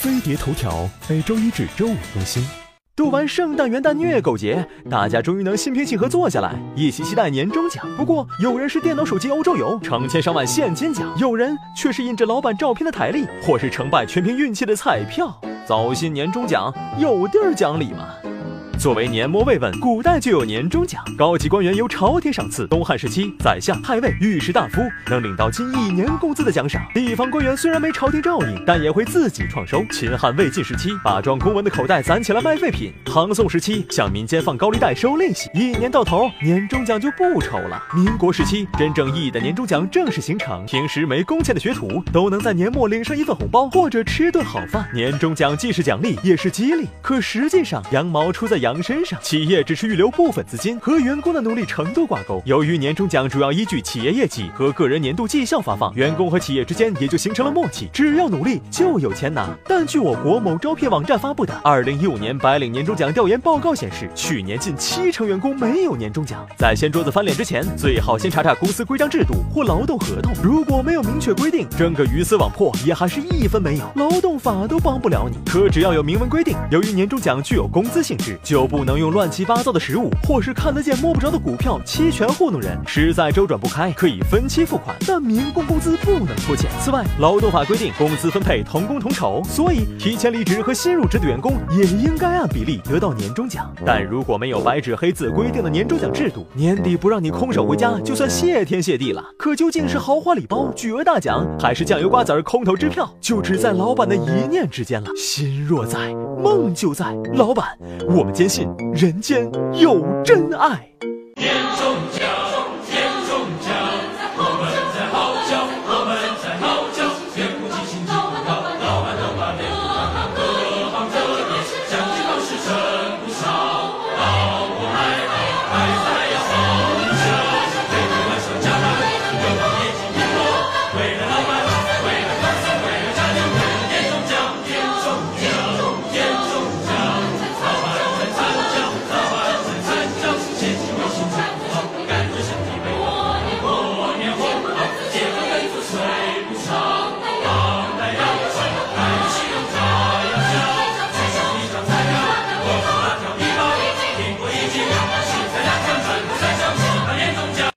飞碟头条每周一至周五更新。度完圣诞元旦虐狗节，大家终于能心平气和坐下来，一起期待年终奖。不过，有人是电脑、手机、欧洲游，成千上万现金奖；有人却是印着老板照片的台历，或是成败全凭运气的彩票。糟心年终奖有地儿讲理吗？作为年末慰问，古代就有年终奖，高级官员由朝廷赏赐。东汉时期，宰相、太尉、御史大夫能领到近一年工资的奖赏。地方官员虽然没朝廷照应，但也会自己创收。秦汉魏晋时期，把装公文的口袋攒起来卖废品。唐宋时期，向民间放高利贷收利息，一年到头，年终奖就不愁了。民国时期，真正意义的年终奖正式形成，平时没工钱的学徒都能在年末领上一份红包，或者吃顿好饭。年终奖既是奖励，也是激励。可实际上，羊毛出在羊。身上，企业只是预留部分资金，和员工的努力程度挂钩。由于年终奖主要依据企业业绩和个人年度绩效发放，员工和企业之间也就形成了默契，只要努力就有钱拿。但据我国某招聘网站发布的二零一五年白领年终奖调研报告显示，去年近七成员工没有年终奖。在掀桌子翻脸之前，最好先查查公司规章制度或劳动合同。如果没有明确规定，争个鱼死网破也还是一分没有。劳动法都帮不了你。可只要有明文规定，由于年终奖具有工资性质，就。都不能用乱七八糟的食物，或是看得见摸不着的股票期权糊弄人，实在周转不开，可以分期付款，但民工工资不能拖欠。此外，劳动法规定工资分配同工同酬，所以提前离职和新入职的员工也应该按比例得到年终奖。但如果没有白纸黑字规定的年终奖制度，年底不让你空手回家，就算谢天谢地了。可究竟是豪华礼包、巨额大奖，还是酱油瓜子儿、空头支票，就只在老板的一念之间了。心若在，梦就在。老板，我们坚信人间有真爱。